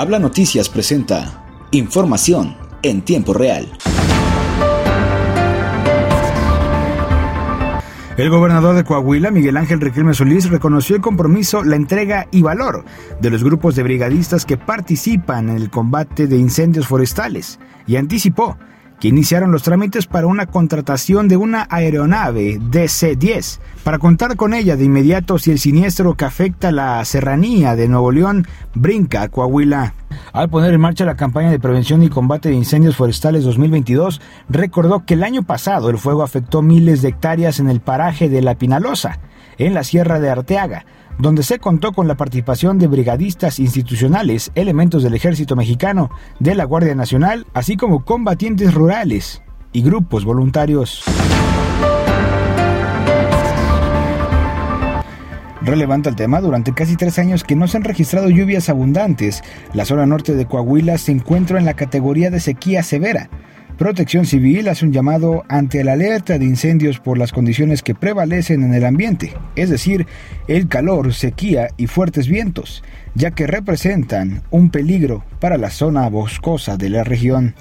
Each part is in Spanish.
Habla Noticias presenta información en tiempo real. El gobernador de Coahuila, Miguel Ángel Riquelme Solís, reconoció el compromiso, la entrega y valor de los grupos de brigadistas que participan en el combate de incendios forestales y anticipó que iniciaron los trámites para una contratación de una aeronave DC-10 para contar con ella de inmediato si el siniestro que afecta la serranía de Nuevo León brinca a Coahuila. Al poner en marcha la campaña de prevención y combate de incendios forestales 2022, recordó que el año pasado el fuego afectó miles de hectáreas en el paraje de La Pinalosa, en la Sierra de Arteaga, donde se contó con la participación de brigadistas institucionales, elementos del ejército mexicano, de la Guardia Nacional, así como combatientes rurales y grupos voluntarios. Relevante el tema, durante casi tres años que no se han registrado lluvias abundantes, la zona norte de Coahuila se encuentra en la categoría de sequía severa, Protección Civil hace un llamado ante la alerta de incendios por las condiciones que prevalecen en el ambiente, es decir, el calor, sequía y fuertes vientos, ya que representan un peligro para la zona boscosa de la región.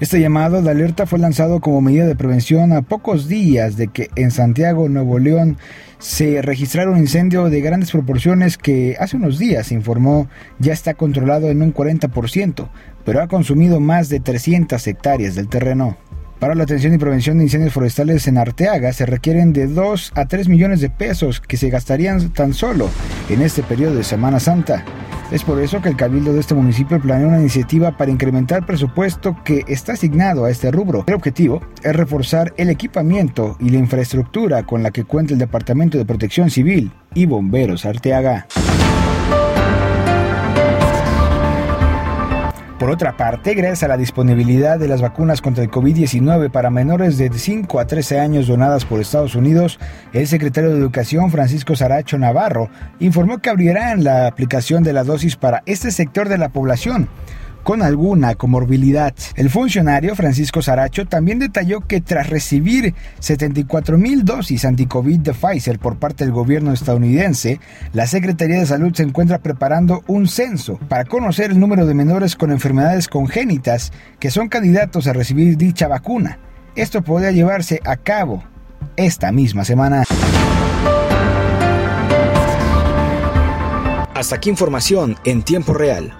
Este llamado de alerta fue lanzado como medida de prevención a pocos días de que en Santiago, Nuevo León, se registraron un incendio de grandes proporciones que hace unos días se informó ya está controlado en un 40%, pero ha consumido más de 300 hectáreas del terreno. Para la atención y prevención de incendios forestales en Arteaga se requieren de 2 a 3 millones de pesos que se gastarían tan solo en este periodo de Semana Santa. Es por eso que el Cabildo de este municipio planea una iniciativa para incrementar el presupuesto que está asignado a este rubro. El objetivo es reforzar el equipamiento y la infraestructura con la que cuenta el Departamento de Protección Civil y Bomberos Arteaga. Por otra parte, gracias a la disponibilidad de las vacunas contra el COVID-19 para menores de 5 a 13 años donadas por Estados Unidos, el secretario de Educación Francisco Saracho Navarro informó que abrirán la aplicación de la dosis para este sector de la población con alguna comorbilidad. El funcionario Francisco Saracho también detalló que tras recibir 74 mil dosis anticovid de Pfizer por parte del gobierno estadounidense, la Secretaría de Salud se encuentra preparando un censo para conocer el número de menores con enfermedades congénitas que son candidatos a recibir dicha vacuna. Esto podría llevarse a cabo esta misma semana. Hasta aquí información en tiempo real